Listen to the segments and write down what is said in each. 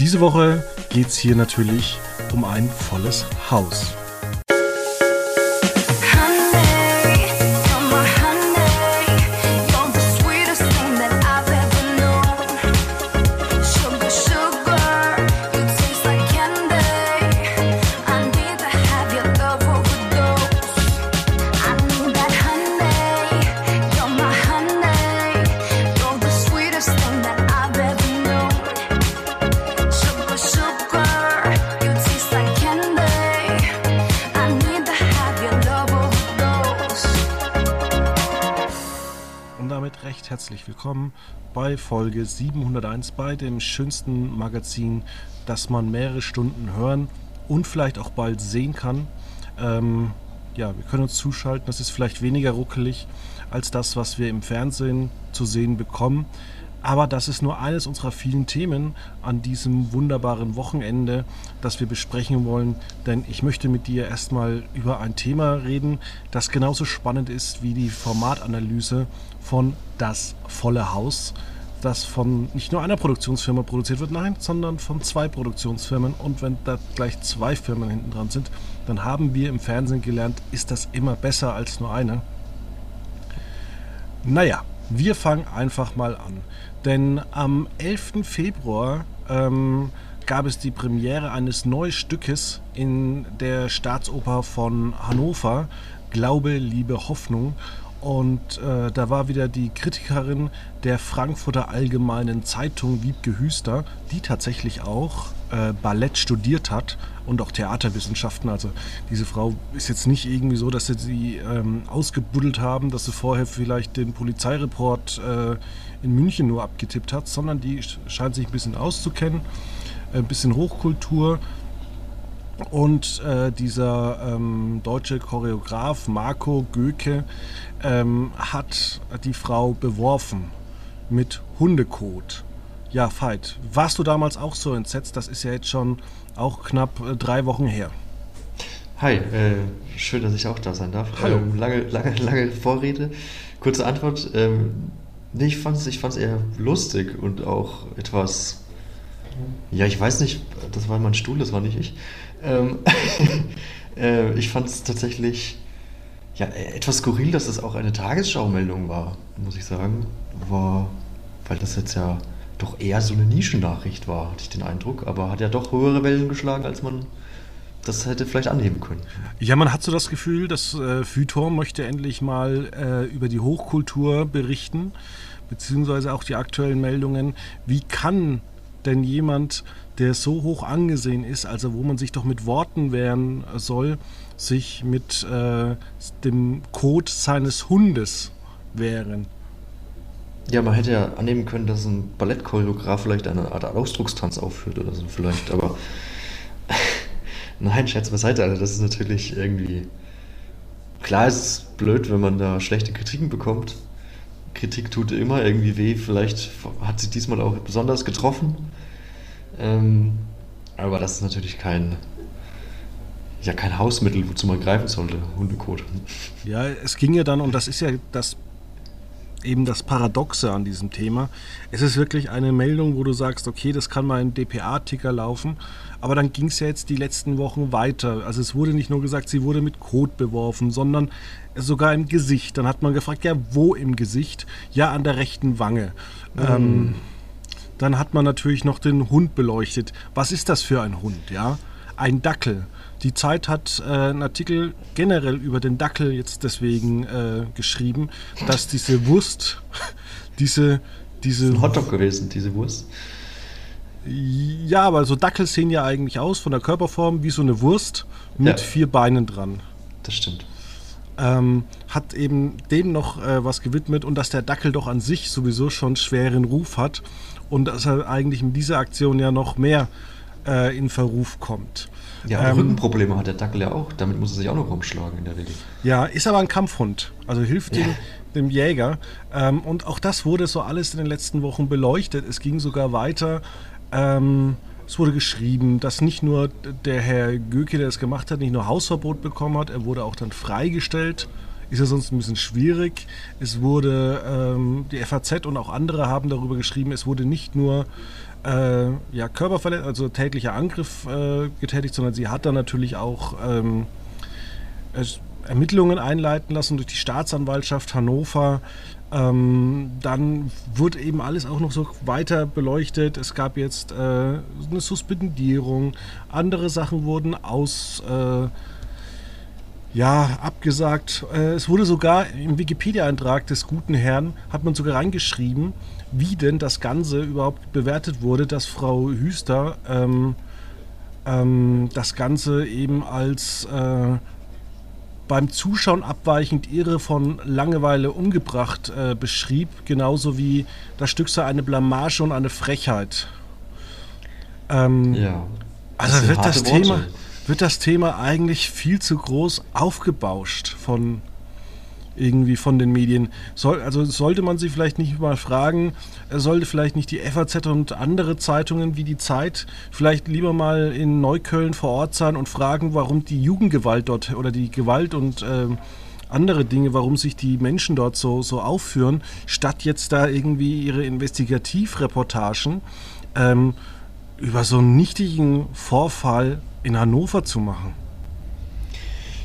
Diese Woche geht es hier natürlich um ein volles Haus. Folge 701 bei dem schönsten Magazin, das man mehrere Stunden hören und vielleicht auch bald sehen kann. Ähm, ja, wir können uns zuschalten, das ist vielleicht weniger ruckelig als das, was wir im Fernsehen zu sehen bekommen. Aber das ist nur eines unserer vielen Themen an diesem wunderbaren Wochenende, das wir besprechen wollen. Denn ich möchte mit dir erstmal über ein Thema reden, das genauso spannend ist wie die Formatanalyse von Das volle Haus, das von nicht nur einer Produktionsfirma produziert wird, nein, sondern von zwei Produktionsfirmen. Und wenn da gleich zwei Firmen hinten dran sind, dann haben wir im Fernsehen gelernt, ist das immer besser als nur eine. Naja, wir fangen einfach mal an. Denn am 11. Februar ähm, gab es die Premiere eines neuen Stückes in der Staatsoper von Hannover, Glaube, Liebe, Hoffnung. Und äh, da war wieder die Kritikerin der Frankfurter Allgemeinen Zeitung, Wiebke Hüster, die tatsächlich auch äh, Ballett studiert hat und auch Theaterwissenschaften. Also diese Frau ist jetzt nicht irgendwie so, dass sie sie ähm, ausgebuddelt haben, dass sie vorher vielleicht den Polizeireport äh, in München nur abgetippt hat, sondern die scheint sich ein bisschen auszukennen, ein bisschen Hochkultur und äh, dieser ähm, deutsche Choreograf Marco Göke ähm, hat die Frau beworfen mit Hundekot. Ja, Veit, warst du damals auch so entsetzt? Das ist ja jetzt schon auch knapp äh, drei Wochen her. Hi, äh, schön, dass ich auch da sein darf. Hallo. Ähm, lange, lange, lange Vorrede. Kurze Antwort. Ähm, nee, ich fand es ich eher lustig und auch etwas. Ja, ich weiß nicht, das war mein Stuhl, das war nicht ich. Ähm, äh, ich fand es tatsächlich ja, etwas skurril, dass es auch eine Tagesschau-Meldung war, muss ich sagen. War, weil das jetzt ja doch eher so eine Nischennachricht war, hatte ich den Eindruck. Aber hat ja doch höhere Wellen geschlagen, als man das hätte vielleicht annehmen können. Ja, man hat so das Gefühl, dass äh, Feuilleton möchte endlich mal äh, über die Hochkultur berichten, beziehungsweise auch die aktuellen Meldungen. Wie kann denn jemand, der so hoch angesehen ist, also wo man sich doch mit Worten wehren soll, sich mit äh, dem Code seines Hundes wehren? Ja, man hätte ja annehmen können, dass ein Ballettchoreograf vielleicht eine Art Ausdruckstanz aufführt oder so vielleicht, aber nein, Scherz beiseite, also das ist natürlich irgendwie klar, es ist blöd, wenn man da schlechte Kritiken bekommt. Kritik tut immer irgendwie weh, vielleicht hat sie diesmal auch besonders getroffen. Ähm, aber das ist natürlich kein, ja, kein Hausmittel, wozu man greifen sollte, Hundekot. Ja, es ging ja dann, und das ist ja das eben das Paradoxe an diesem Thema. Es ist wirklich eine Meldung, wo du sagst, okay, das kann mal im DPA-Ticker laufen, aber dann ging es ja jetzt die letzten Wochen weiter. Also es wurde nicht nur gesagt, sie wurde mit Kot beworfen, sondern sogar im Gesicht. Dann hat man gefragt, ja, wo im Gesicht? Ja, an der rechten Wange. Mhm. Ähm, dann hat man natürlich noch den Hund beleuchtet. Was ist das für ein Hund? Ja, ein Dackel. Die Zeit hat äh, einen Artikel generell über den Dackel jetzt deswegen äh, geschrieben, dass diese Wurst, diese, diese. Das ist ein Hotdog gewesen, diese Wurst. Ja, aber so Dackel sehen ja eigentlich aus von der Körperform wie so eine Wurst mit ja. vier Beinen dran. Das stimmt. Ähm, hat eben dem noch äh, was gewidmet und dass der Dackel doch an sich sowieso schon schweren Ruf hat und dass er eigentlich mit dieser Aktion ja noch mehr äh, in Verruf kommt. Ja, ähm, Rückenprobleme hat der Dackel ja auch. Damit muss er sich auch noch rumschlagen in der Regel. Ja, ist aber ein Kampfhund. Also hilft ja. dem, dem Jäger. Ähm, und auch das wurde so alles in den letzten Wochen beleuchtet. Es ging sogar weiter. Ähm, es wurde geschrieben, dass nicht nur der Herr Göke, der es gemacht hat, nicht nur Hausverbot bekommen hat, er wurde auch dann freigestellt. Ist ja sonst ein bisschen schwierig. Es wurde, ähm, die FAZ und auch andere haben darüber geschrieben, es wurde nicht nur äh, ja, Körperverletzung, also täglicher Angriff äh, getätigt, sondern sie hat dann natürlich auch ähm, Ermittlungen einleiten lassen durch die Staatsanwaltschaft Hannover. Ähm, dann wurde eben alles auch noch so weiter beleuchtet. Es gab jetzt äh, eine Suspendierung, andere Sachen wurden aus äh, ja, abgesagt. Äh, es wurde sogar im Wikipedia-Eintrag des guten Herrn, hat man sogar reingeschrieben, wie denn das Ganze überhaupt bewertet wurde, dass Frau Hüster ähm, ähm, das Ganze eben als äh, beim Zuschauen abweichend irre von Langeweile umgebracht äh, beschrieb, genauso wie das Stück sei eine Blamage und eine Frechheit. Ähm, ja. Also wird das Thema wird das Thema eigentlich viel zu groß aufgebauscht von irgendwie von den Medien. Soll, also sollte man sie vielleicht nicht mal fragen, sollte vielleicht nicht die FAZ und andere Zeitungen wie die Zeit vielleicht lieber mal in Neukölln vor Ort sein und fragen, warum die Jugendgewalt dort oder die Gewalt und äh, andere Dinge, warum sich die Menschen dort so, so aufführen, statt jetzt da irgendwie ihre Investigativreportagen ähm, über so einen nichtigen Vorfall in Hannover zu machen.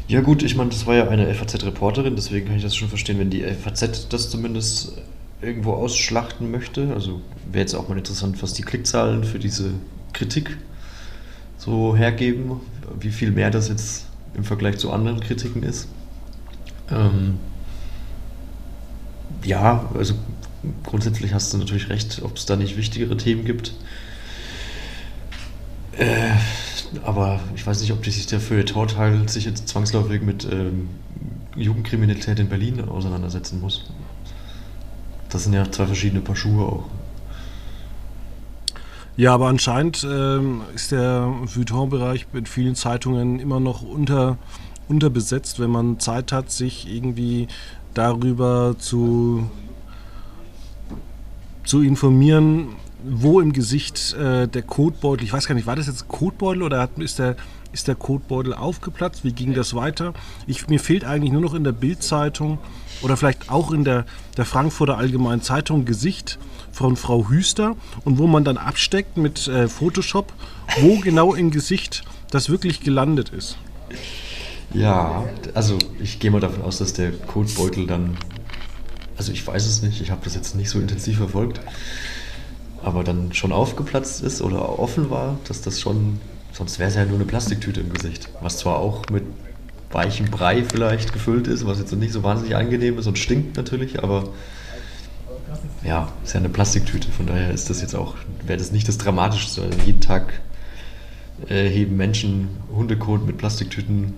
Ja gut, ich meine, das war ja eine FAZ-Reporterin, deswegen kann ich das schon verstehen, wenn die FAZ das zumindest irgendwo ausschlachten möchte. Also wäre jetzt auch mal interessant, was die Klickzahlen für diese Kritik so hergeben, wie viel mehr das jetzt im Vergleich zu anderen Kritiken ist. Ähm, ja, also grundsätzlich hast du natürlich recht, ob es da nicht wichtigere Themen gibt. Äh, aber ich weiß nicht, ob sich der Feuilleton-Teil sich jetzt zwangsläufig mit ähm, Jugendkriminalität in Berlin auseinandersetzen muss. Das sind ja zwei verschiedene Paar Schuhe auch. Ja, aber anscheinend ähm, ist der Feuilleton-Bereich in vielen Zeitungen immer noch unter, unterbesetzt, wenn man Zeit hat, sich irgendwie darüber zu, zu informieren, wo im Gesicht äh, der Kotbeutel, ich weiß gar nicht, war das jetzt Kotbeutel oder hat, ist, der, ist der Kotbeutel aufgeplatzt? Wie ging das weiter? Ich, mir fehlt eigentlich nur noch in der Bildzeitung oder vielleicht auch in der, der Frankfurter Allgemeinen Zeitung Gesicht von Frau Hüster und wo man dann absteckt mit äh, Photoshop, wo genau im Gesicht das wirklich gelandet ist. Ja, also ich gehe mal davon aus, dass der Kotbeutel dann, also ich weiß es nicht, ich habe das jetzt nicht so intensiv verfolgt, aber dann schon aufgeplatzt ist oder offen war, dass das schon, sonst wäre es ja nur eine Plastiktüte im Gesicht. Was zwar auch mit weichem Brei vielleicht gefüllt ist, was jetzt nicht so wahnsinnig angenehm ist und stinkt natürlich, aber ja, ist ja eine Plastiktüte, von daher ist das jetzt auch, wäre das nicht das Dramatischste. Also jeden Tag äh, heben Menschen Hundekot mit Plastiktüten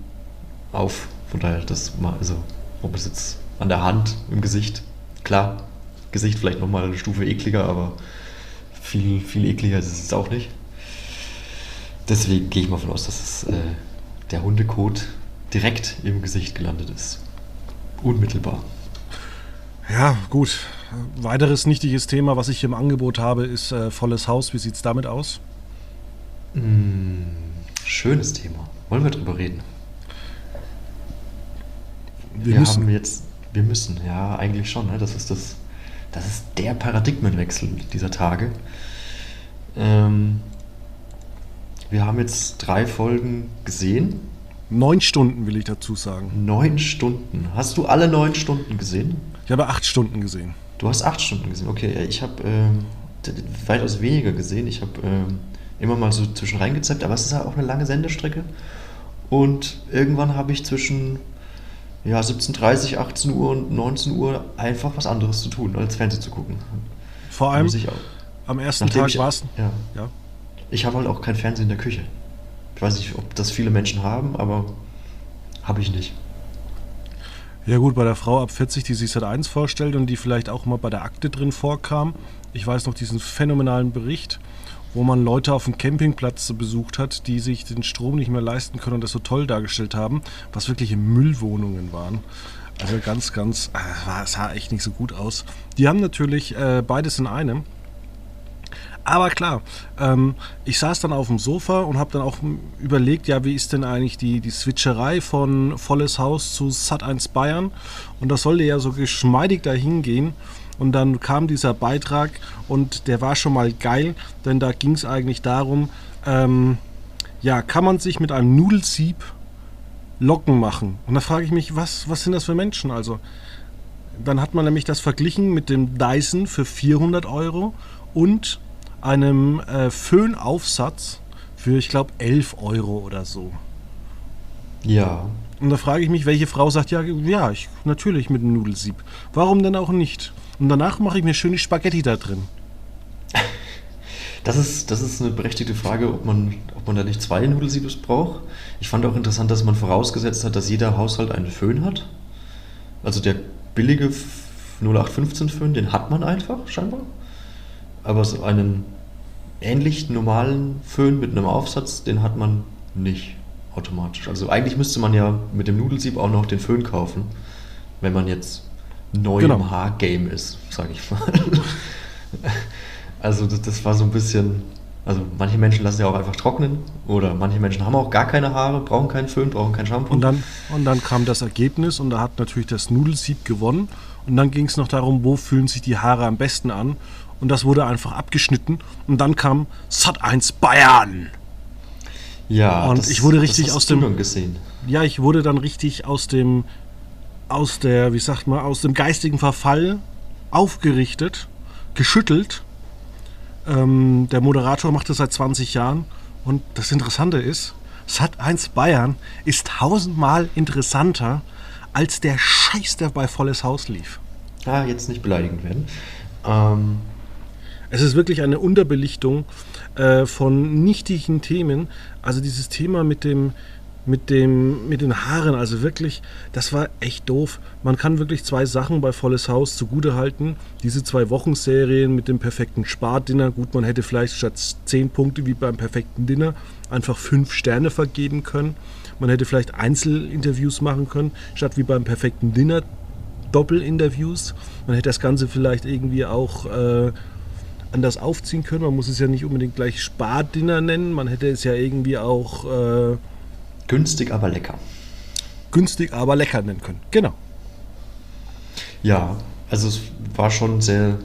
auf, von daher das mal, also ob es jetzt an der Hand, im Gesicht, klar, Gesicht vielleicht nochmal eine Stufe ekliger, aber viel, viel ekliger ist es auch nicht. Deswegen gehe ich mal davon aus, dass es, äh, der Hundekot direkt im Gesicht gelandet ist. Unmittelbar. Ja, gut. Weiteres nichtiges Thema, was ich hier im Angebot habe, ist äh, volles Haus. Wie sieht es damit aus? Mm, schönes Thema. Wollen wir drüber reden? Wir, wir müssen. haben jetzt, wir müssen, ja, eigentlich schon. Ne? Das ist das das ist der Paradigmenwechsel dieser Tage. Ähm, wir haben jetzt drei Folgen gesehen. Neun Stunden will ich dazu sagen. Neun Stunden. Hast du alle neun Stunden gesehen? Ich habe acht Stunden gesehen. Du hast acht Stunden gesehen, okay. Ich habe ähm, weitaus weniger gesehen. Ich habe ähm, immer mal so zwischen reingezappt, aber es ist halt auch eine lange Sendestrecke. Und irgendwann habe ich zwischen ja, 17.30, 18 Uhr und 19 Uhr einfach was anderes zu tun, als Fernsehen zu gucken. Vor allem am ersten Nachdem Tag war es. Ja. ja. Ich habe halt auch kein Fernsehen in der Küche. Ich weiß nicht, ob das viele Menschen haben, aber habe ich nicht. Ja gut, bei der Frau ab 40, die sich seit 1 vorstellt und die vielleicht auch mal bei der Akte drin vorkam. Ich weiß noch diesen phänomenalen Bericht, wo man Leute auf dem Campingplatz besucht hat, die sich den Strom nicht mehr leisten können und das so toll dargestellt haben, was wirkliche Müllwohnungen waren. Also ganz, ganz, äh, es sah echt nicht so gut aus. Die haben natürlich äh, beides in einem. Aber klar, ähm, ich saß dann auf dem Sofa und habe dann auch überlegt, ja, wie ist denn eigentlich die, die Switcherei von Volles Haus zu Sat1 Bayern? Und das sollte ja so geschmeidig dahin gehen. Und dann kam dieser Beitrag und der war schon mal geil, denn da ging es eigentlich darum, ähm, ja, kann man sich mit einem Nudelsieb Locken machen? Und da frage ich mich, was, was sind das für Menschen? Also, dann hat man nämlich das verglichen mit dem Dyson für 400 Euro und einem äh, Föhnaufsatz für, ich glaube, 11 Euro oder so. Ja. Und da frage ich mich, welche Frau sagt, ja, ja, ich, natürlich mit einem Nudelsieb. Warum denn auch nicht? Und danach mache ich mir schöne Spaghetti da drin. Das ist, das ist eine berechtigte Frage, ob man, ob man da nicht zwei Nudelsiebes braucht. Ich fand auch interessant, dass man vorausgesetzt hat, dass jeder Haushalt einen Föhn hat. Also der billige 0815 Föhn, den hat man einfach scheinbar. Aber so einen ähnlich normalen Föhn mit einem Aufsatz, den hat man nicht automatisch. Also eigentlich müsste man ja mit dem Nudelsieb auch noch den Föhn kaufen, wenn man jetzt neu Genau. Haargame ist, sage ich mal. Also das, das war so ein bisschen, also manche Menschen lassen ja auch einfach trocknen oder manche Menschen haben auch gar keine Haare, brauchen keinen Föhn, brauchen kein Shampoo. Und dann, und dann kam das Ergebnis und da hat natürlich das Nudelsieb gewonnen. Und dann ging es noch darum, wo fühlen sich die Haare am besten an. Und das wurde einfach abgeschnitten. Und dann kam Sat 1 Bayern. ja, und ich wurde richtig das aus dem- gesehen. Ja, ich wurde dann richtig aus dem, aus der, wie sagt man, aus dem geistigen Verfall aufgerichtet, geschüttelt. Ähm, der Moderator macht das seit 20 Jahren. Und das Interessante ist, Sat 1 Bayern ist tausendmal interessanter als der Scheiß, der bei Volles Haus lief. Ah, jetzt nicht beleidigend werden. Ähm, Es ist wirklich eine Unterbelichtung äh, von nichtigen Themen. Also dieses Thema mit dem, mit dem, mit den Haaren, also wirklich, das war echt doof. Man kann wirklich zwei Sachen bei Volles Haus zugutehalten. Diese zwei Wochenserien mit dem perfekten Spardinner. Gut, man hätte vielleicht statt zehn Punkte wie beim perfekten Dinner einfach fünf Sterne vergeben können. Man hätte vielleicht Einzelinterviews machen können, statt wie beim perfekten Dinner Doppelinterviews. Man hätte das Ganze vielleicht irgendwie auch äh, anders aufziehen können. Man muss es ja nicht unbedingt gleich Spardinner nennen. Man hätte es ja irgendwie auch äh, günstig, aber lecker. günstig, aber lecker nennen können. Genau. Ja, also es war schon sehr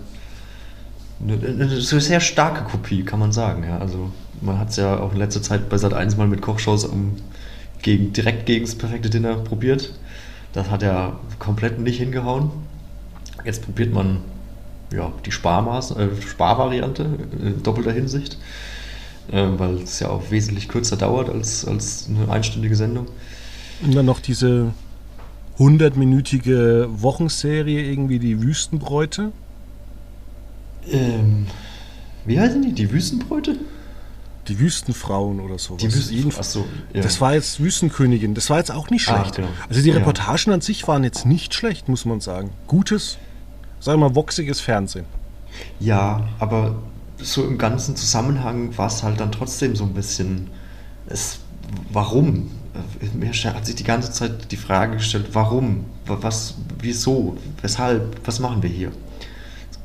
eine, eine sehr starke Kopie, kann man sagen. Ja. Also man hat es ja auch in letzter Zeit bei Sat 1 mal mit Kochshows um, gegen, direkt gegen das perfekte Dinner probiert. Das hat ja komplett nicht hingehauen. Jetzt probiert man ja, die Sparmaß, äh, Sparvariante in doppelter Hinsicht, weil es ja auch wesentlich kürzer dauert als, als eine einstündige Sendung. Und dann noch diese 100-minütige Wochenserie, irgendwie die Wüstenbräute. Ähm, wie heißen die? Die Wüstenbräute? Die Wüstenfrauen oder sowas. Die Wüsten- Jedenfalls- Ach so, ja. Das war jetzt Wüstenkönigin. Das war jetzt auch nicht Ah, schlecht. genau. Also die Ja. Reportagen an sich waren jetzt nicht schlecht, muss man sagen. Gutes, sagen wir mal, woxiges Fernsehen. Ja, aber so im ganzen Zusammenhang war es halt dann trotzdem so ein bisschen. Es, warum? Mir hat sich die ganze Zeit die Frage gestellt, warum? Wa- Was, wieso? Weshalb? Was machen wir hier?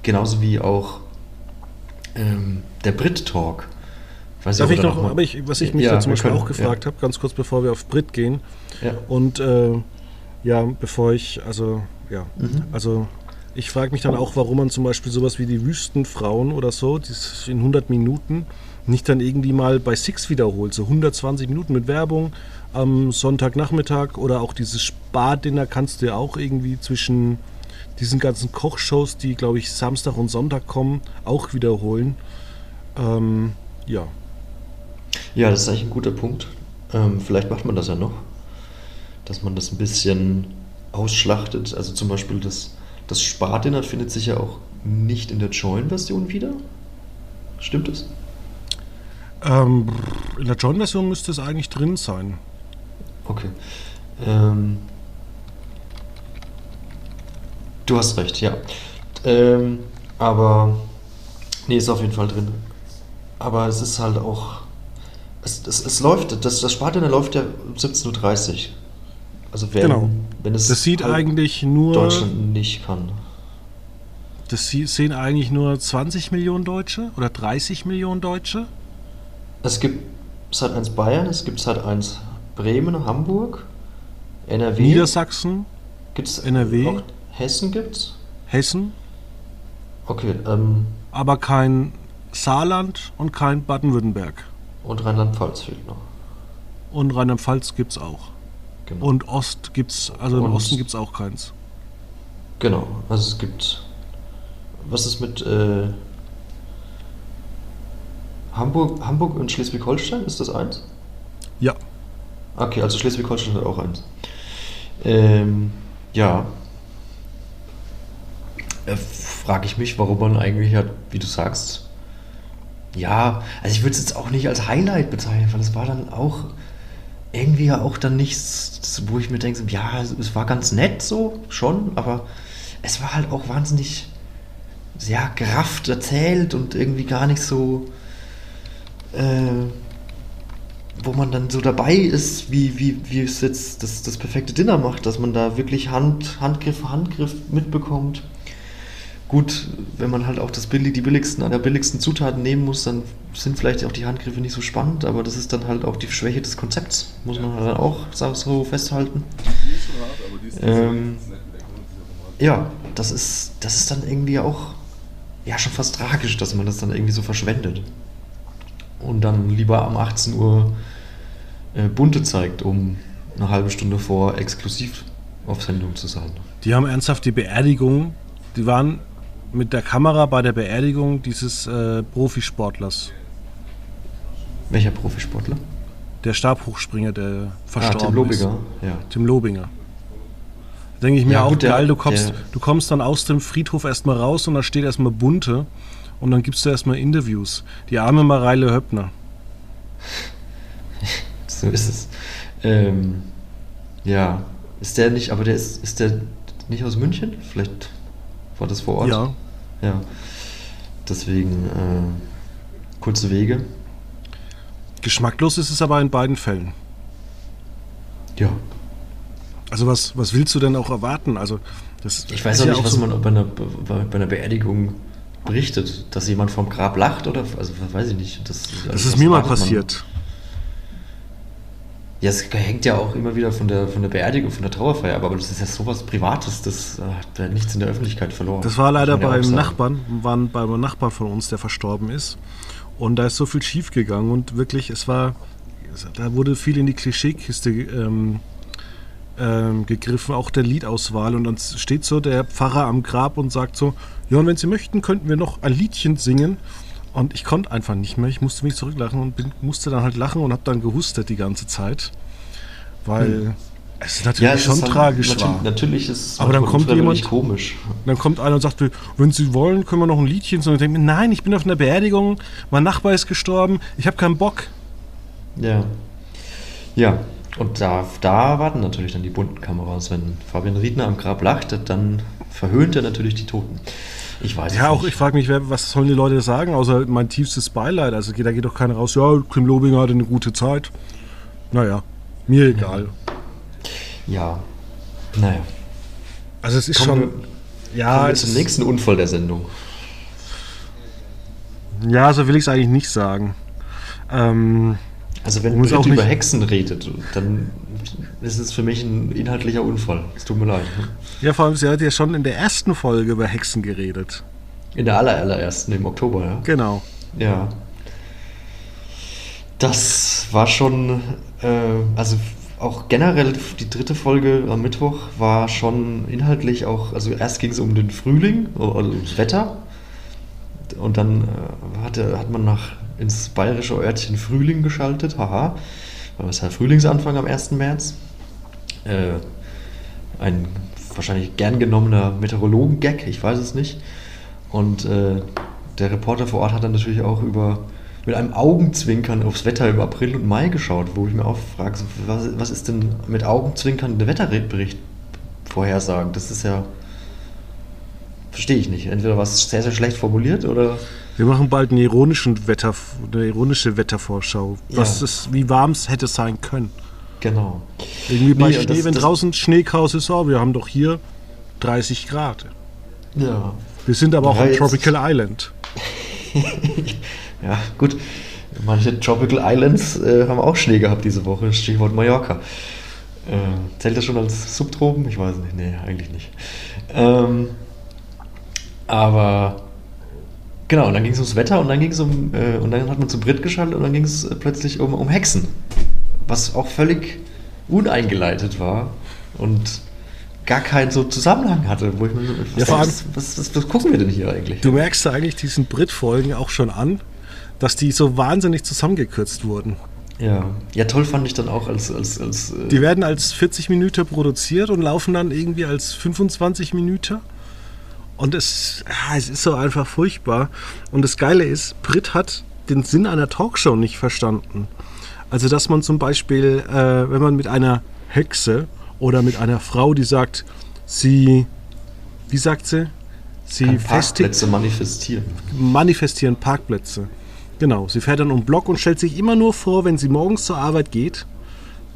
Genauso wie auch ähm, der Brit-Talk. Weiß Darf ich noch, mal- aber ich, was ich mich Ja, da zum Beispiel können, auch gefragt habe, ganz kurz bevor wir auf Brit gehen, Ja. ja. Und äh, ja, bevor ich, also ja, Mhm. also ich frage mich dann auch, warum man zum Beispiel sowas wie die Wüstenfrauen oder so, die in 100 Minuten, nicht dann irgendwie mal bei Six wiederholt, so 120 Minuten mit Werbung am Sonntagnachmittag oder auch dieses Spardinner kannst du ja auch irgendwie zwischen diesen ganzen Kochshows, die glaube ich Samstag und Sonntag kommen, auch wiederholen. Ähm, ja, Ja, das ist eigentlich ein guter Punkt. Ähm, vielleicht macht man das ja noch, dass man das ein bisschen ausschlachtet. Also zum Beispiel das, das Spardinner findet sich ja auch nicht in der Join-Version wieder. Stimmt das? ähm, in der Join-Version müsste es eigentlich drin sein. Okay. Ähm, du hast recht, ja. Ähm, aber, nee, ist auf jeden Fall drin. Aber es ist halt auch, es, es, es läuft, das, das Spardinner läuft ja um 17.30 Uhr. Also wenn, Genau. Wenn es Das sieht halt eigentlich nur. Deutschland nicht kann. Das sehen eigentlich nur 20 Millionen Deutsche oder 30 Millionen Deutsche. Es gibt Sat 1 Bayern, es gibt Sat 1 Bremen, Hamburg, NRW. Niedersachsen, gibt's NRW. Auch Hessen gibt's. Hessen. Okay, ähm, Aber kein Saarland und kein Baden-Württemberg. und Rheinland-Pfalz fehlt noch. Und Rheinland-Pfalz gibt es auch. Genau. Und Ost gibt's, also im Und- Osten gibt es auch keins. Genau, also es gibt. Was ist mit äh, Hamburg, Hamburg und Schleswig-Holstein? Ist das eins? Ja. Okay, also Schleswig-Holstein hat auch eins. Ähm, ja. Äh, Frage ich mich, warum man eigentlich hat, wie du sagst. Ja, also ich würde es jetzt auch nicht als Highlight bezeichnen, weil es war dann auch irgendwie ja auch dann nichts, wo ich mir denke, ja, es- es war ganz nett so, schon, aber es war halt auch wahnsinnig, ja, gerafft erzählt und irgendwie gar nicht so, äh, wo man dann so dabei ist, wie, wie, wie es jetzt das, das perfekte Dinner macht, dass man da wirklich Hand, Handgriff für Handgriff mitbekommt. Gut, wenn man halt auch das billig, die billigsten, einer billigsten Zutaten nehmen muss, dann sind vielleicht auch die Handgriffe nicht so spannend, aber das ist dann halt auch die Schwäche des Konzepts, muss man dann auch so- so festhalten. Ähm, ja, das ist, das ist dann irgendwie auch ja schon fast tragisch, dass man das dann irgendwie so verschwendet. Und dann lieber am 18 Uhr äh, Bunte zeigt, um eine halbe Stunde vor exklusiv auf Sendung zu sein. Die haben ernsthaft die Beerdigung, die waren mit der Kamera bei der Beerdigung dieses äh, Profisportlers. Welcher Profisportler? Der Stabhochspringer, der Ah, verstorben Tim Lobiger, ist. ja. Tim Lobinger. Da denke ich mir Ja, auch gut, geil, du kommst, du kommst dann aus dem Friedhof erstmal raus und da steht erstmal Bunte und dann gibst du erstmal Interviews. Die arme Mareile Höppner. So ist es. Ähm, ja, ist der nicht, aber der ist, ist der nicht aus München? Vielleicht war das vor Ort? Ja. Ja. Deswegen äh, kurze Wege. Geschmacklos ist es aber in beiden Fällen. Ja. Also was, was willst du denn auch erwarten? Also das Ich weiß auch ja nicht, was so- man bei einer, bei einer Beerdigung berichtet. Dass jemand vom Grab lacht oder, also weiß ich nicht. Das, Das also, ist mir mal erwartet man? Ja, es hängt ja auch immer wieder von der, von der Beerdigung, von der Trauerfeier, ab, aber das ist ja sowas Privates, das äh, hat ja nichts in der Öffentlichkeit verloren. Das war leider beim sagen. Nachbarn, waren beim Nachbarn von uns, der verstorben ist. Und da ist so viel schief gegangen und wirklich, es war, da wurde viel in die Klischeekiste ähm, ähm, gegriffen, auch der Liedauswahl. Und dann steht so der Pfarrer am Grab und sagt so, ja, und wenn Sie möchten, könnten wir noch ein Liedchen singen. Und ich konnte einfach nicht mehr. Ich musste mich zurücklachen und bin, musste dann halt lachen und habe dann gehustet die ganze Zeit. Weil es natürlich Hm. Ja, es schon ist halt- tragisch natürlich, war. Natürlich ist es Aber dann kommt jemand- komisch. Dann kommt einer und sagt, wenn Sie wollen, können wir noch ein Liedchen singen. Und ich denke mir, nein, ich bin auf einer Beerdigung, mein Nachbar ist gestorben, ich habe keinen Bock. Ja. Ja, und da, da warten natürlich dann die bunten Kameras. Wenn Fabian Riedner am Grab lacht, dann verhöhnt er natürlich die Toten. Ich weiß es Ja, auch nicht. ich frage mich, wer, was sollen die Leute sagen, außer mein tiefstes Beileid. Also da geht doch keiner raus, ja, Tim Lobinger hatte eine gute Zeit. Naja, mir egal. Ja. Naja. Also es ist Kommen schon. wir, Ja, kommen wir zum nächsten Unfall der Sendung. ja, so will ich es eigentlich nicht sagen. Ähm, Also wenn Britt über Hexen redet, dann ist es für mich ein inhaltlicher Unfall. Es tut mir leid. ja, vor allem, sie hat ja schon in der ersten Folge über Hexen geredet. In der aller, allerersten, im Oktober, ja. Genau. Ja. Das war schon, äh, also auch generell die dritte Folge am Mittwoch war schon inhaltlich auch, also erst ging es um den Frühling, also ums Wetter. Und dann äh, hatte, hat man nach ins bayerische Örtchen Frühling geschaltet, haha. Weil es ja Frühlingsanfang am 1. März. Äh, ein wahrscheinlich gern genommener Meteorologen-Gag, ich weiß es nicht. Und äh, der Reporter vor Ort hat dann natürlich auch über mit einem Augenzwinkern aufs Wetter im April und Mai geschaut, wo ich mir auch frage, was, was ist denn mit Augenzwinkern der Wetterbericht vorhersagen? Das ist ja. Verstehe ich nicht. Entweder was sehr, sehr schlecht formuliert oder. Wir machen bald einen ironischen Wetter, eine ironische Wettervorschau. Was Ja. es, wie warm es hätte sein können. Genau. Irgendwie bei Nee, Schnee, das- wenn das- draußen Schneechaos ist, oh, wir haben doch hier 30 Grad. Ja. Wir sind aber auch Ja, jetzt- Tropical Island. Ja, gut. Manche Tropical Islands äh, haben auch Schnee gehabt diese Woche. Stichwort Mallorca. Äh, zählt das schon als Subtropen? Ich weiß nicht. Nee, eigentlich nicht. Ähm, aber Genau, und dann ging es ums Wetter und dann ging es um, äh, und dann hat man zu Brit geschaltet und dann ging es plötzlich um, um Hexen. Was auch völlig uneingeleitet war und gar keinen so Zusammenhang hatte, wo ich mir so, was, Ja, vor allem- was, was, was, was gucken wir denn hier eigentlich? Du merkst da eigentlich diesen Brit-Folgen auch schon an, dass die so wahnsinnig zusammengekürzt wurden. Ja. ja, toll fand ich dann auch als, als, als äh, Die werden als 40 Minuten produziert und laufen dann irgendwie als 25 Minuten. Und es, ja, es ist so einfach furchtbar. Und das Geile ist, Brit hat den Sinn einer Talkshow nicht verstanden. Also, dass man zum Beispiel, äh, wenn man mit einer Hexe oder mit einer Frau, die sagt, sie, wie sagt sie? Sie kann festigt, Parkplätze manifestieren. manifestieren Parkplätze. Genau, sie fährt dann um Block und stellt sich immer nur vor, wenn sie morgens zur Arbeit geht,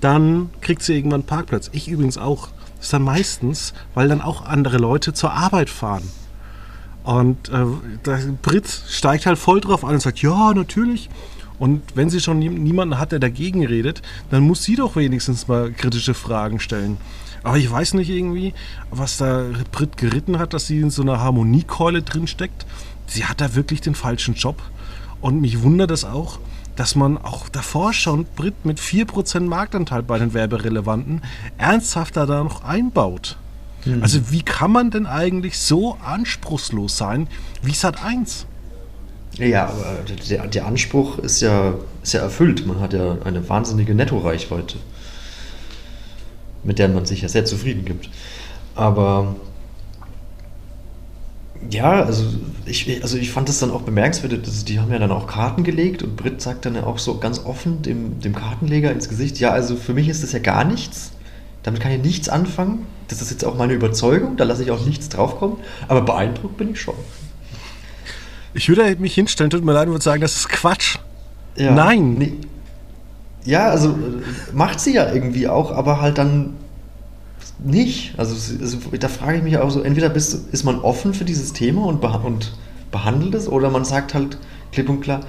dann kriegt sie irgendwann einen Parkplatz. Ich übrigens auch. Das ist dann meistens, weil dann auch andere Leute zur Arbeit fahren. Und äh, der Brit steigt halt voll drauf an und sagt, ja, natürlich. Und wenn sie schon nie- niemanden hat, der dagegen redet, dann muss sie doch wenigstens mal kritische Fragen stellen. Aber ich weiß nicht irgendwie, was da Brit geritten hat, dass sie in so einer Harmoniekeule drin steckt. Sie hat da wirklich den falschen Job. Und mich wundert es auch, dass man auch davor schon Brit mit 4% Marktanteil bei den Werberelevanten ernsthafter da noch einbaut. Also wie kann man denn eigentlich so anspruchslos sein wie Sat 1? Ja, aber der, der Anspruch ist ja, ist ja erfüllt. Man hat ja eine wahnsinnige Nettoreichweite, mit der man sich ja sehr zufrieden gibt. Aber ja, also ich, also ich fand es dann auch bemerkenswert, dass die haben ja dann auch Karten gelegt und Britt sagt dann ja auch so ganz offen dem, dem Kartenleger ins Gesicht, ja, also für mich ist das ja gar nichts. Damit kann ich nichts anfangen. Das ist jetzt auch meine Überzeugung, da lasse ich auch nichts draufkommen. Aber beeindruckt bin ich schon. Ich würde mich hinstellen, tut mir leid, und würde sagen, das ist Quatsch. Ja, Nein. Nee. Ja, also äh, macht sie ja irgendwie auch, aber halt dann nicht. Also, also da frage ich mich auch so, entweder bist, ist man offen für dieses Thema und, beha und behandelt es, oder man sagt halt klipp und klar,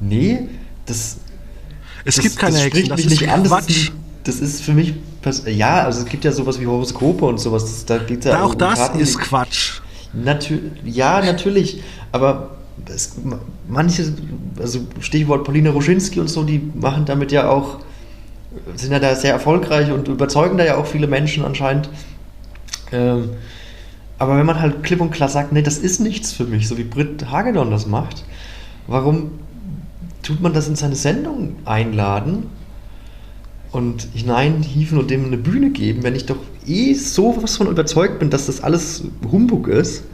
nee, das, Es das, gibt keine das Hexen, spricht das mich ist nicht an. Das ist, das ist für mich, ja, also es gibt ja sowas wie Horoskope und sowas, das, da geht ja Da auch um das Karten- ist Quatsch. Natür ja, natürlich, aber es, manche, also Stichwort Paulina Roschinski und so, die machen damit ja auch, sind ja da sehr erfolgreich und überzeugen da ja auch viele Menschen anscheinend. Ähm, aber wenn man halt klipp und klar sagt, nee, das ist nichts für mich, so wie Britt Hagedorn das macht, warum tut man das in seine Sendung einladen und hineinhieven und dem eine Bühne geben, wenn ich doch eh so was von überzeugt bin, dass das alles Humbug ist,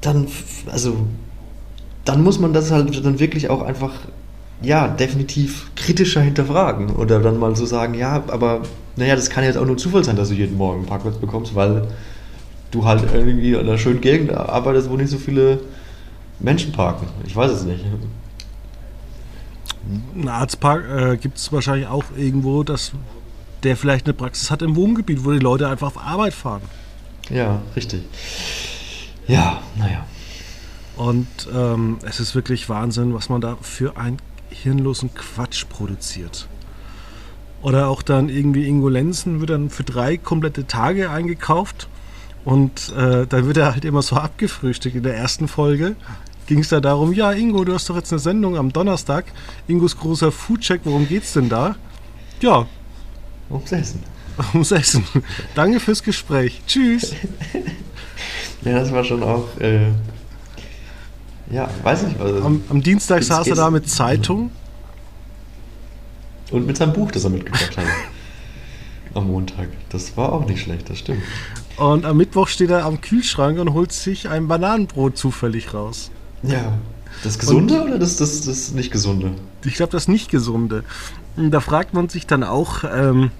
dann, also, dann muss man das halt dann wirklich auch einfach, ja, definitiv kritischer hinterfragen oder dann mal so sagen, ja, aber, naja, das kann jetzt auch nur Zufall sein, dass du jeden Morgen einen Parkplatz bekommst, weil du halt irgendwie in einer schönen Gegend arbeitest, wo nicht so viele Menschen parken. Ich weiß es nicht. Ein Arztpark äh, gibt es wahrscheinlich auch irgendwo, dass der vielleicht eine Praxis hat im Wohngebiet, wo die Leute einfach auf Arbeit fahren. Ja, richtig. Ja, naja. Und ähm, es ist wirklich Wahnsinn, was man da für einen hirnlosen Quatsch produziert. Oder auch dann irgendwie Ingo Lenzen wird dann für drei komplette Tage eingekauft und äh, dann wird er halt immer so abgefrühstückt. In der ersten Folge ging es da darum, ja Ingo, du hast doch jetzt eine Sendung am Donnerstag. Ingos großer Foodcheck, worum geht's denn da? Ja, Ums Essen. ums Essen. Danke fürs Gespräch. Tschüss. Ja, das war schon auch, äh, ja, weiß nicht. Also, Am, am Dienstag saß er da mit Zeitung und mit seinem Buch, das er mitgebracht hat. Am Montag. Das war auch nicht schlecht, das stimmt. Und am Mittwoch steht er am Kühlschrank und holt sich ein Bananenbrot zufällig raus. Ja. Das Gesunde oder das, das, das nicht Gesunde? Ich glaube, das nicht gesunde. Und da fragt man sich dann auch, ähm,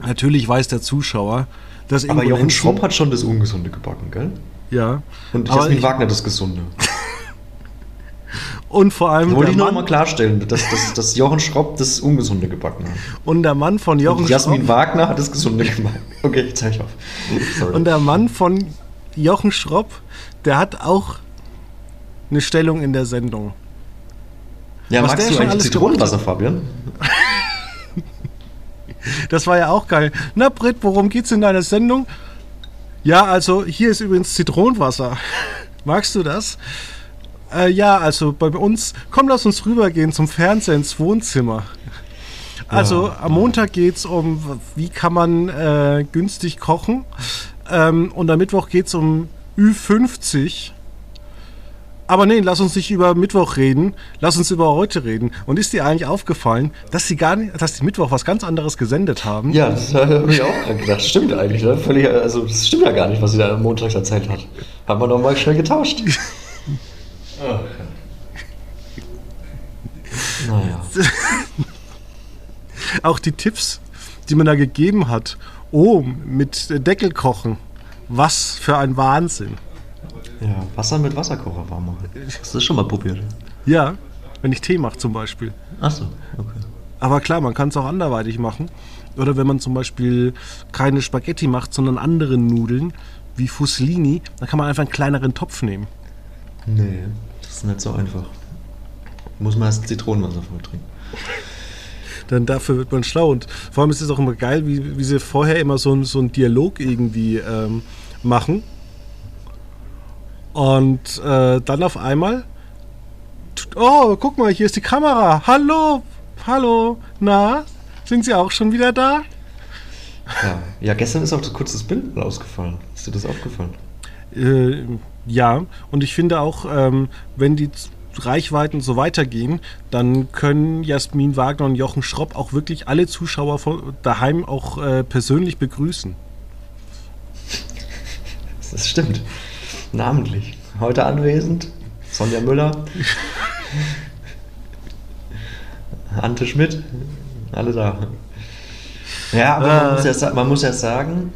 natürlich weiß der Zuschauer, dass Aber Jochen Schropp hat schon das Ungesunde gebacken, gell? ja. Und Jasmin Wagner das Gesunde. Und vor allem wollte ich noch mal klarstellen, dass, dass, dass Jochen Schropp das Ungesunde gebacken hat. und der Mann von Jochen Und Jasmin Schropp, Wagner hat das Gesunde gemacht. Okay, ich auf. Sorry. und der Mann von Jochen Schropp, der hat auch eine Stellung in der Sendung. ja, was magst du eigentlich alles Zitronenwasser, Fabian? Das war ja auch geil. Na Britt, worum geht's in deiner Sendung? Ja, also hier ist übrigens Zitronenwasser. Magst du das? Äh, ja, also bei uns, komm, lass uns rübergehen zum Fernseher ins Wohnzimmer. Also Ja. am Montag geht es um, wie kann man äh, günstig kochen. Ähm, und am Mittwoch geht es um Ü50. Aber nee, lass uns nicht über Mittwoch reden, lass uns über heute reden. Und ist dir eigentlich aufgefallen, dass sie gar nicht, dass die Mittwoch was ganz anderes gesendet haben? Ja, das habe ich auch dran gedacht. Stimmt eigentlich, ne? Völlig, also das stimmt ja gar nicht, was sie da am Montag erzählt hat. Haben wir nochmal schnell getauscht. naja. Auch die Tipps, die man da gegeben hat. Oh, mit Deckel kochen. Was für ein Wahnsinn. Ja, Wasser mit Wasserkocher warm machen. Hast du das schon mal probiert? Ja, wenn ich Tee mache zum Beispiel. Achso, okay. Aber klar, man kann es auch anderweitig machen. Oder wenn man zum Beispiel keine Spaghetti macht, sondern andere Nudeln, wie Fuslini, dann kann man einfach einen kleineren Topf nehmen. Nee, das ist nicht so einfach. Muss man erst Zitronenwasser voll trinken. Dann dafür wird man schlau. Und vor allem ist es auch immer geil, wie, wie sie vorher immer so, ein- so einen Dialog irgendwie ähm, machen. Und äh, dann auf einmal, oh, guck mal, hier ist die Kamera. Hallo, hallo, na, sind Sie auch schon wieder da? Ja. ja, gestern ist auch das kurzes Bild mal ausgefallen. Ist dir das aufgefallen? Äh, ja, und ich finde auch, ähm, wenn die Reichweiten so weitergehen, dann können Jasmin Wagner und Jochen Schropp auch wirklich alle Zuschauer von daheim auch äh, persönlich begrüßen. Das stimmt. Namentlich. Heute anwesend Sonja Müller, Ante Schmidt, alle da. Ja, aber man, Äh. muss ja, man muss ja sagen,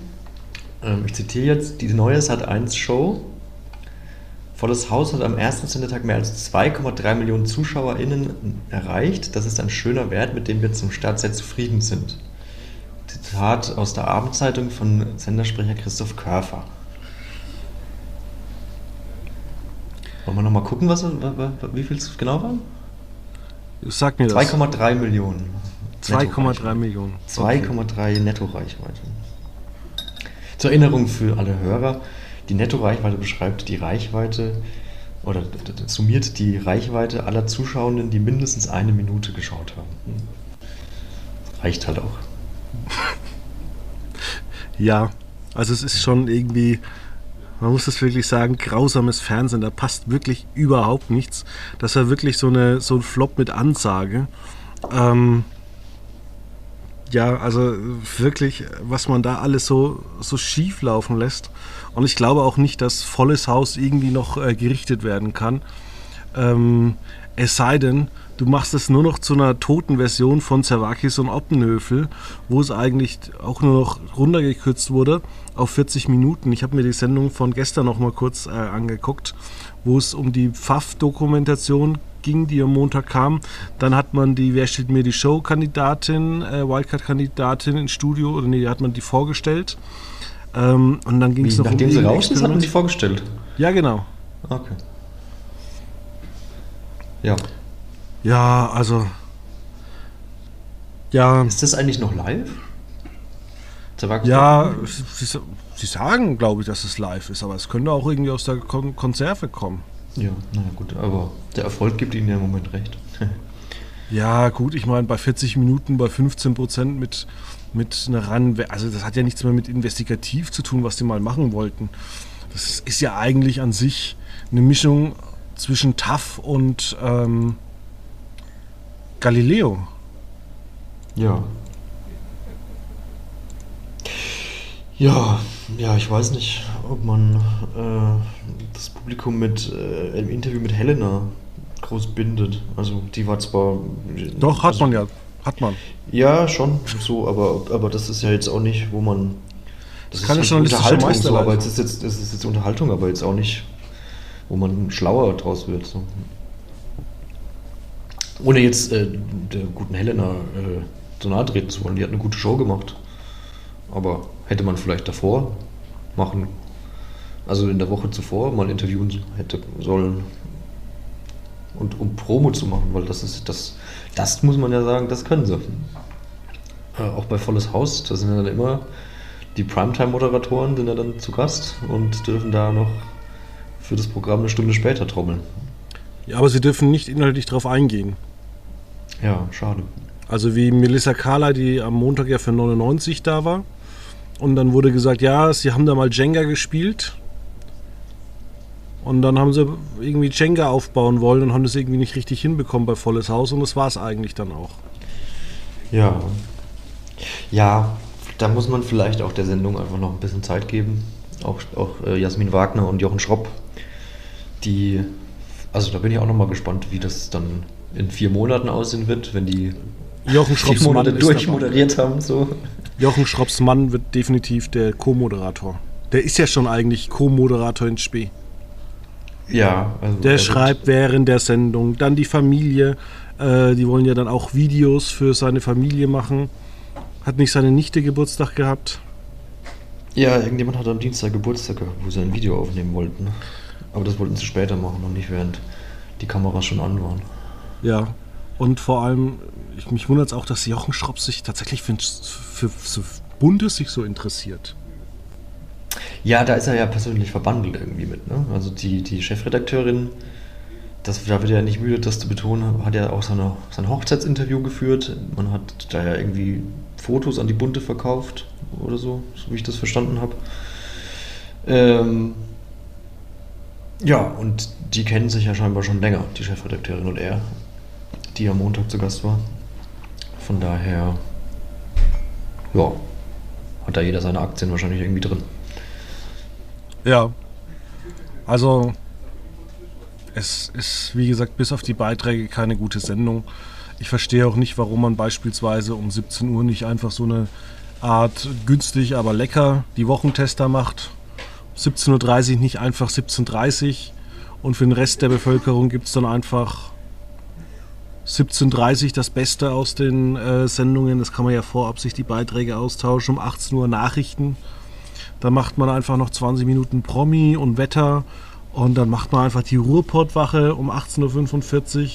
ähm, ich zitiere jetzt, die neue Sat 1 Show. Volles Haus hat am ersten Sendetag mehr als 2,3 Millionen ZuschauerInnen erreicht. Das ist ein schöner Wert, mit dem wir zum Start sehr zufrieden sind. Zitat aus der Abendzeitung von Sendersprecher Christoph Körfer. Wollen wir nochmal gucken, was, wa- wa- wie viel es genau waren? Sag mir das. 2,3 Millionen. 2,3 Millionen. 2,3 Netto-Reichweite. Zur Erinnerung für alle Hörer, die Netto-Reichweite beschreibt die Reichweite oder summiert die Reichweite aller Zuschauenden, die mindestens eine Minute geschaut haben. Reicht halt auch. Ja, also es ist schon irgendwie, man muss es wirklich sagen, grausames Fernsehen. Da passt wirklich überhaupt nichts. Das war wirklich so, eine, so ein Flop mit Ansage. Ähm, ja, also wirklich, was man da alles so, so schief laufen lässt. Und ich glaube auch nicht, dass volles Haus irgendwie noch äh, gerichtet werden kann. Ähm, es sei denn, du machst es nur noch zu einer toten Version von Zerwakis und Oppenhöfel, wo es eigentlich auch nur noch runtergekürzt wurde auf 40 Minuten. Ich habe mir die Sendung von gestern noch mal kurz äh, angeguckt, wo es um die Pfaff-Dokumentation ging, die am Montag kam. Dann hat man die Wer steht mir die Show-Kandidatin, äh, Wildcard-Kandidatin ins Studio, oder nee, hat man die vorgestellt. Ähm, und dann ging es noch nachdem sie irgendein raus ist, hat man sie vorgestellt. Ja, genau. Okay. Ja. Ja, also. Ja, Ist das eigentlich noch live? Ja, sie, sie sagen, glaube ich, dass es live ist, aber es könnte auch irgendwie aus der Kon Konserve kommen. Ja, naja, gut, aber der Erfolg gibt ihnen ja im Moment recht. Ja, gut, ich meine, bei 40 Minuten, bei 15 Prozent mit, mit einer Ran. Also, das hat ja nichts mehr mit investigativ zu tun, was die mal machen wollten. Das ist ja eigentlich an sich eine Mischung zwischen TAF und ähm, Galileo. Ja. Ja, ja, ich weiß nicht, ob man äh, das Publikum mit äh, im Interview mit Helena groß bindet. Also die war zwar. Doch, hat also, man ja. Hat man. Ja, schon so, aber, aber das ist ja jetzt auch nicht, wo man. Das Keine halt journalistische Unterhaltung so, aber es ist jetzt, es ist jetzt Unterhaltung, aber jetzt auch nicht, wo man schlauer draus wird. So. Ohne jetzt äh, der guten Helena äh, zu nahe treten zu wollen, die hat eine gute Show gemacht. Aber hätte man vielleicht davor machen, also in der Woche zuvor mal interviewen hätte sollen. Und um Promo zu machen, weil das ist das, das muss man ja sagen, das können sie. Äh, auch bei Volles Haus, da sind ja dann immer die Primetime-Moderatoren sind ja dann zu Gast und dürfen da noch für das Programm eine Stunde später trommeln. Ja, aber sie dürfen nicht inhaltlich drauf eingehen. Ja, schade. Also wie Melissa Carla, die am Montag ja für 99 da war. Und dann wurde gesagt, ja, sie haben da mal Jenga gespielt. Und dann haben sie irgendwie Jenga aufbauen wollen und haben das irgendwie nicht richtig hinbekommen bei Volles Haus. Und das war es eigentlich dann auch. Ja. Ja, da muss man vielleicht auch der Sendung einfach noch ein bisschen Zeit geben. Auch, auch äh, Jasmin Wagner und Jochen Schropp, die, also da bin ich auch nochmal gespannt, wie das dann in vier Monaten aussehen wird, wenn die Jochen Schropps vier Monate Mann durchmoderiert haben. So. Jochen Schropps Mann wird definitiv der Co-Moderator. Der ist ja schon eigentlich Co-Moderator in Spee. Ja, also Der er schreibt während der Sendung. Dann die Familie. Äh, die wollen ja dann auch Videos für seine Familie machen. Hat nicht seine Nichte Geburtstag gehabt. Wird, ja, irgendjemand hat am Dienstag Geburtstag gehabt, wo sie ein Video aufnehmen wollten. Aber das wollten sie später machen und nicht während die Kameras schon an waren. Ja. Und vor allem, ich, mich wundert es auch, dass Jochen Schropp sich tatsächlich für, für, für Bundes sich so interessiert. Ja, da ist er ja persönlich verbandelt irgendwie mit. Ne? Also die, die Chefredakteurin, das, da wird ja nicht müde, das zu betonen, hat ja auch seine, sein Hochzeitsinterview geführt. Man hat da ja irgendwie Fotos an die Bunte verkauft oder so, so wie ich das verstanden habe. Ähm, ja, und die kennen sich ja scheinbar schon länger, die Chefredakteurin und er, die am Montag zu Gast war. Von daher, ja, hat da jeder seine Aktien wahrscheinlich irgendwie drin. Ja. Also, es ist, wie gesagt, bis auf die Beiträge keine gute Sendung. Ich verstehe auch nicht, warum man beispielsweise um 17 Uhr nicht einfach so eine Art günstig, aber lecker die Wochentester macht. 17.30 Uhr nicht einfach 17.30 Uhr. Und für den Rest der Bevölkerung gibt es dann einfach 17.30 Uhr das Beste aus den äh, Sendungen. Das kann man ja vorab sich die Beiträge austauschen. Um 18 Uhr Nachrichten. Dann macht man einfach noch 20 Minuten Promi und Wetter. Und dann macht man einfach die Ruhrpottwache um 18.45 Uhr.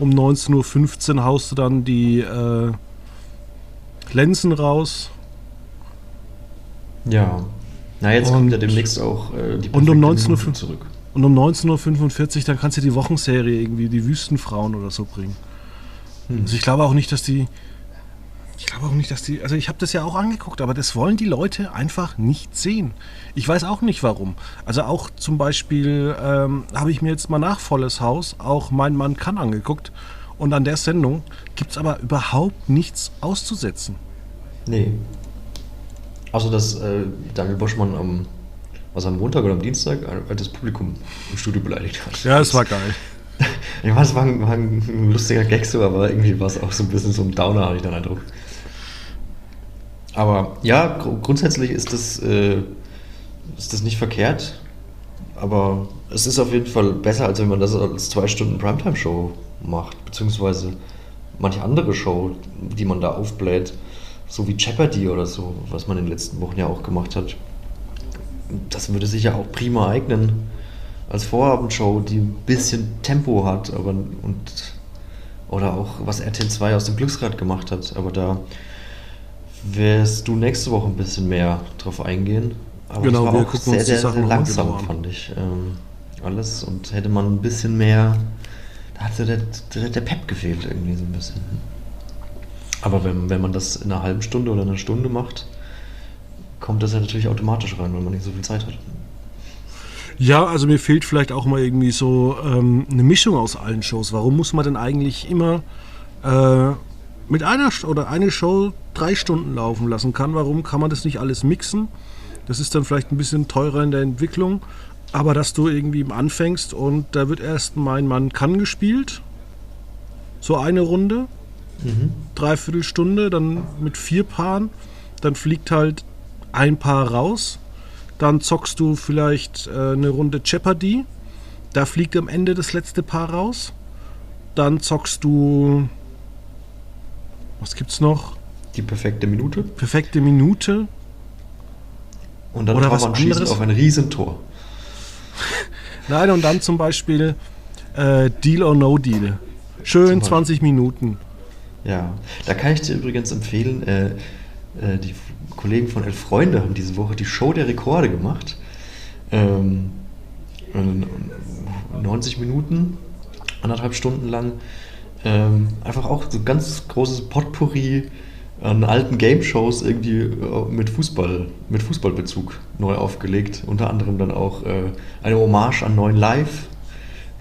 Um 19.15 Uhr haust du dann die äh, Lenzen raus. Ja. Na, jetzt Und- kommt ja demnächst auch äh, die Und um perfekte 19.05 Minute zurück. Und um 19.45 Uhr, dann kannst du die Wochenserie irgendwie, die Wüstenfrauen oder so bringen. Hm. Also ich glaube auch nicht, dass die. Ich glaube auch nicht, dass die. Also ich habe das ja auch angeguckt, aber das wollen die Leute einfach nicht sehen. Ich weiß auch nicht warum. Also auch zum Beispiel ähm, habe ich mir jetzt mal nach Volles Haus auch Mein Mann kann angeguckt. Und an der Sendung gibt es aber überhaupt nichts auszusetzen. Nee. Also, dass äh, Daniel Boschmann am, was am Montag oder am Dienstag äh, das Publikum im Studio beleidigt hat. Ja, es war geil. Ja, es war, ein- war ein lustiger Gag so, aber irgendwie war es auch so ein bisschen so ein Downer, habe ich den Eindruck. Aber ja, gru- grundsätzlich ist das, äh, ist das nicht verkehrt. Aber es ist auf jeden Fall besser, als wenn man das als zwei Stunden Primetime-Show macht. Beziehungsweise manche andere Show, die man da aufbläht. So wie Jeopardy oder so, was man in den letzten Wochen ja auch gemacht hat. Das würde sich ja auch prima eignen als Vorabendshow, die ein bisschen Tempo hat, aber und oder auch was RTL 2 aus dem Glücksrad gemacht hat, aber da wirst du nächste Woche ein bisschen mehr drauf eingehen. Aber Genau, das war wir auch gucken sehr, uns die sehr, Sachen sehr langsam, genauer an. fand ich. Ähm, alles und hätte man ein bisschen mehr, da hat so der, der, der Pep gefehlt irgendwie so ein bisschen. Aber wenn, wenn man das in einer halben Stunde oder einer Stunde macht, kommt das ja natürlich automatisch rein, weil man nicht so viel Zeit hat. Ja, also mir fehlt vielleicht auch mal irgendwie so ähm, eine Mischung aus allen Shows. Warum muss man denn eigentlich immer äh, mit einer oder eine Show drei Stunden laufen lassen kann? Warum kann man das nicht alles mixen? Das ist dann vielleicht ein bisschen teurer in der Entwicklung, aber dass du irgendwie anfängst und da wird erst mein Mann kann gespielt, so eine Runde, dreiviertel Stunde, dann mit vier Paaren, dann fliegt halt ein Paar raus, dann zockst du vielleicht äh, eine Runde Jeopardy. Da fliegt am Ende das letzte Paar raus. Dann zockst du. Was gibt's noch? Die perfekte Minute. Perfekte Minute. Und dann Oder kann was man schießen anderes? auf ein Riesentor. Nein, und dann zum Beispiel äh, Deal or No Deal. Schön Zum Beispiel. 20 Minuten. Ja, da kann ich dir übrigens empfehlen, äh, äh, die Kollegen von Elf Freunde haben diese Woche die Show der Rekorde gemacht. Ähm, äh, 90 Minuten anderthalb Stunden lang. Ähm, einfach auch so ganz großes Potpourri an alten Game-Shows irgendwie äh, mit Fußball, mit Fußballbezug neu aufgelegt. Unter anderem dann auch äh, eine Hommage an neuen Live.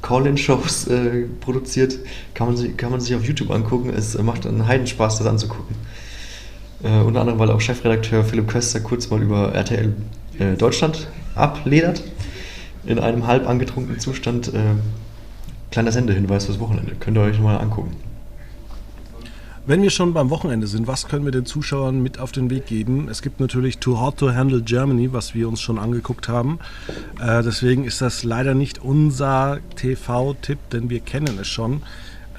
Call-In-Shows äh, produziert, kann man, sich, kann man sich auf YouTube angucken. Es macht einen Heidenspaß, das anzugucken. Äh, unter anderem, weil auch Chefredakteur Philipp Köster kurz mal über RTL äh, Deutschland abledert. In einem halb angetrunkenen Zustand. Kleiner Sendehinweis fürs Wochenende. Könnt ihr euch mal angucken. Wenn wir schon beim Wochenende sind, was können wir den Zuschauern mit auf den Weg geben? Es gibt natürlich Too Hot to Handle Germany, was wir uns schon angeguckt haben. Äh, deswegen ist das leider nicht unser TV-Tipp, denn wir kennen es schon.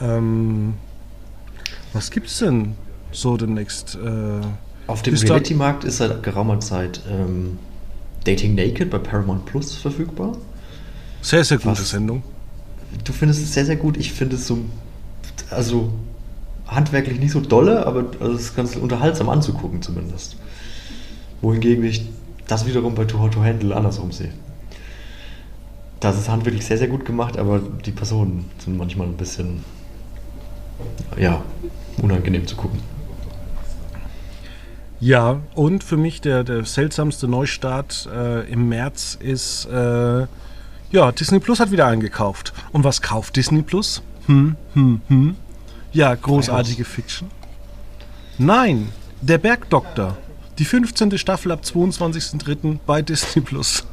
Ähm, was gibt es denn so demnächst? Äh, auf dem Reality-Markt ist seit geraumer Zeit ähm, Dating Naked bei Paramount Plus verfügbar. Sehr, sehr gute was, Sendung. Du findest es sehr, sehr gut. Ich finde es so, also handwerklich nicht so dolle, aber also es ist ganz unterhaltsam anzugucken zumindest. Wohingegen ich das wiederum bei Too Hot to Handle andersrum sehe. Das ist handwerklich sehr, sehr gut gemacht, aber die Personen sind manchmal ein bisschen, ja, unangenehm zu gucken. Ja, und für mich der, der seltsamste Neustart äh, im März ist, äh, ja, Disney Plus hat wieder eingekauft. Und was kauft Disney Plus? Hm, hm, hm. Ja, großartige Fiction. Nein, der Bergdoktor. Die 15. Staffel ab 22.03. bei Disney Plus.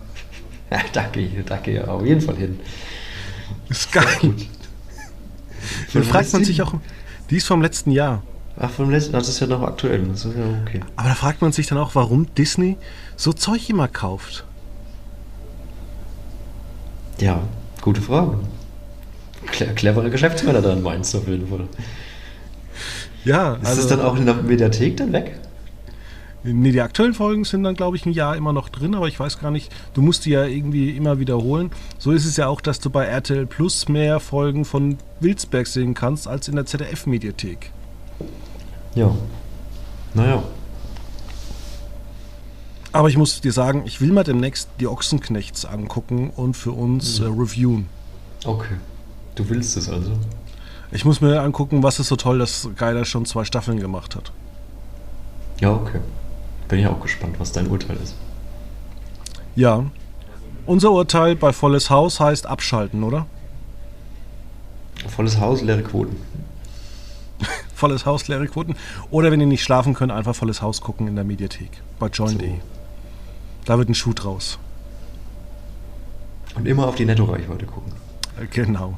Ja, danke, danke, auf jeden Fall hin. Ist geil. Dann fragt man sich auch, die ist vom letzten Jahr. Ach, vom letzten, das ist ja noch aktuell, das ist ja okay. Aber da fragt man sich dann auch, warum Disney so Zeug immer kauft. Ja, gute Frage clevere Geschäftsmänner dann meinst du auf jeden Fall. Ja, ist also, das dann auch in der Mediathek dann weg? Nee, die aktuellen Folgen sind dann, glaube ich, ein Jahr immer noch drin, aber ich weiß gar nicht, du musst die ja irgendwie immer wiederholen. So ist es ja auch, dass du bei RTL Plus mehr Folgen von Wilsberg sehen kannst als in der ZDF-Mediathek. Ja. Naja. Aber ich muss dir sagen, ich will mal demnächst die Ochsenknechts angucken und für uns mhm. äh, reviewen. Okay. Du willst es also? Ich muss mir angucken, was ist so toll, dass Geiler schon zwei Staffeln gemacht hat. Ja, okay. Bin ich auch gespannt, was dein Urteil ist. Ja. Unser Urteil bei Volles Haus heißt abschalten, oder? Volles Haus, leere Quoten. volles Haus, leere Quoten. Oder wenn ihr nicht schlafen könnt, einfach volles Haus gucken in der Mediathek. Bei Join.de. So. Da wird ein Schuh draus. Und immer auf die Netto-Reichweite gucken. Genau.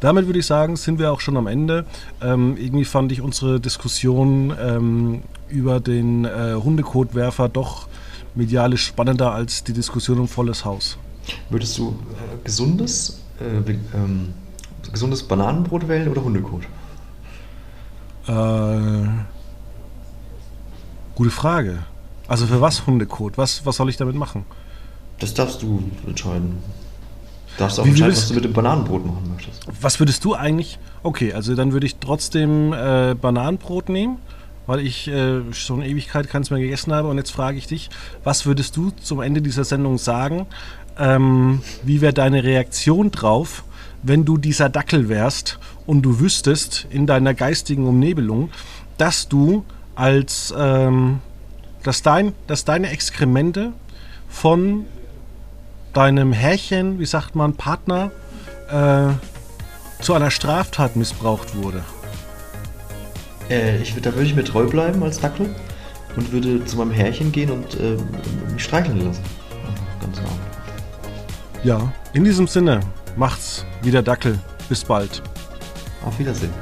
Damit würde ich sagen, sind wir auch schon am Ende. Ähm, irgendwie fand ich unsere Diskussion ähm, über den äh, Hundekotwerfer doch medialisch spannender als die Diskussion um volles Haus. Würdest du äh, gesundes, äh, ähm, gesundes Bananenbrot wählen oder Hundekot? Äh, gute Frage. Also für was Hundekot? Was, was soll ich damit machen? Das darfst du entscheiden. Darfst auch entscheiden, was du mit dem Bananenbrot machen möchtest. Was würdest du eigentlich? Okay, also dann würde ich trotzdem äh, Bananenbrot nehmen, weil ich äh, schon Ewigkeit keins mehr gegessen habe. Und jetzt frage ich dich, was würdest du zum Ende dieser Sendung sagen? Ähm, wie wäre deine Reaktion drauf, wenn du dieser Dackel wärst und du wüsstest in deiner geistigen Umnebelung, dass du als ähm, dass, dein, dass deine Exkremente von deinem Härchen, wie sagt man, Partner äh, zu einer Straftat missbraucht wurde? Äh, ich, da würde ich mir treu bleiben als Dackel und würde zu meinem Härchen gehen und äh, mich streicheln lassen. Ganz normal. Ja, in diesem Sinne, macht's wieder Dackel. Bis bald. Auf Wiedersehen.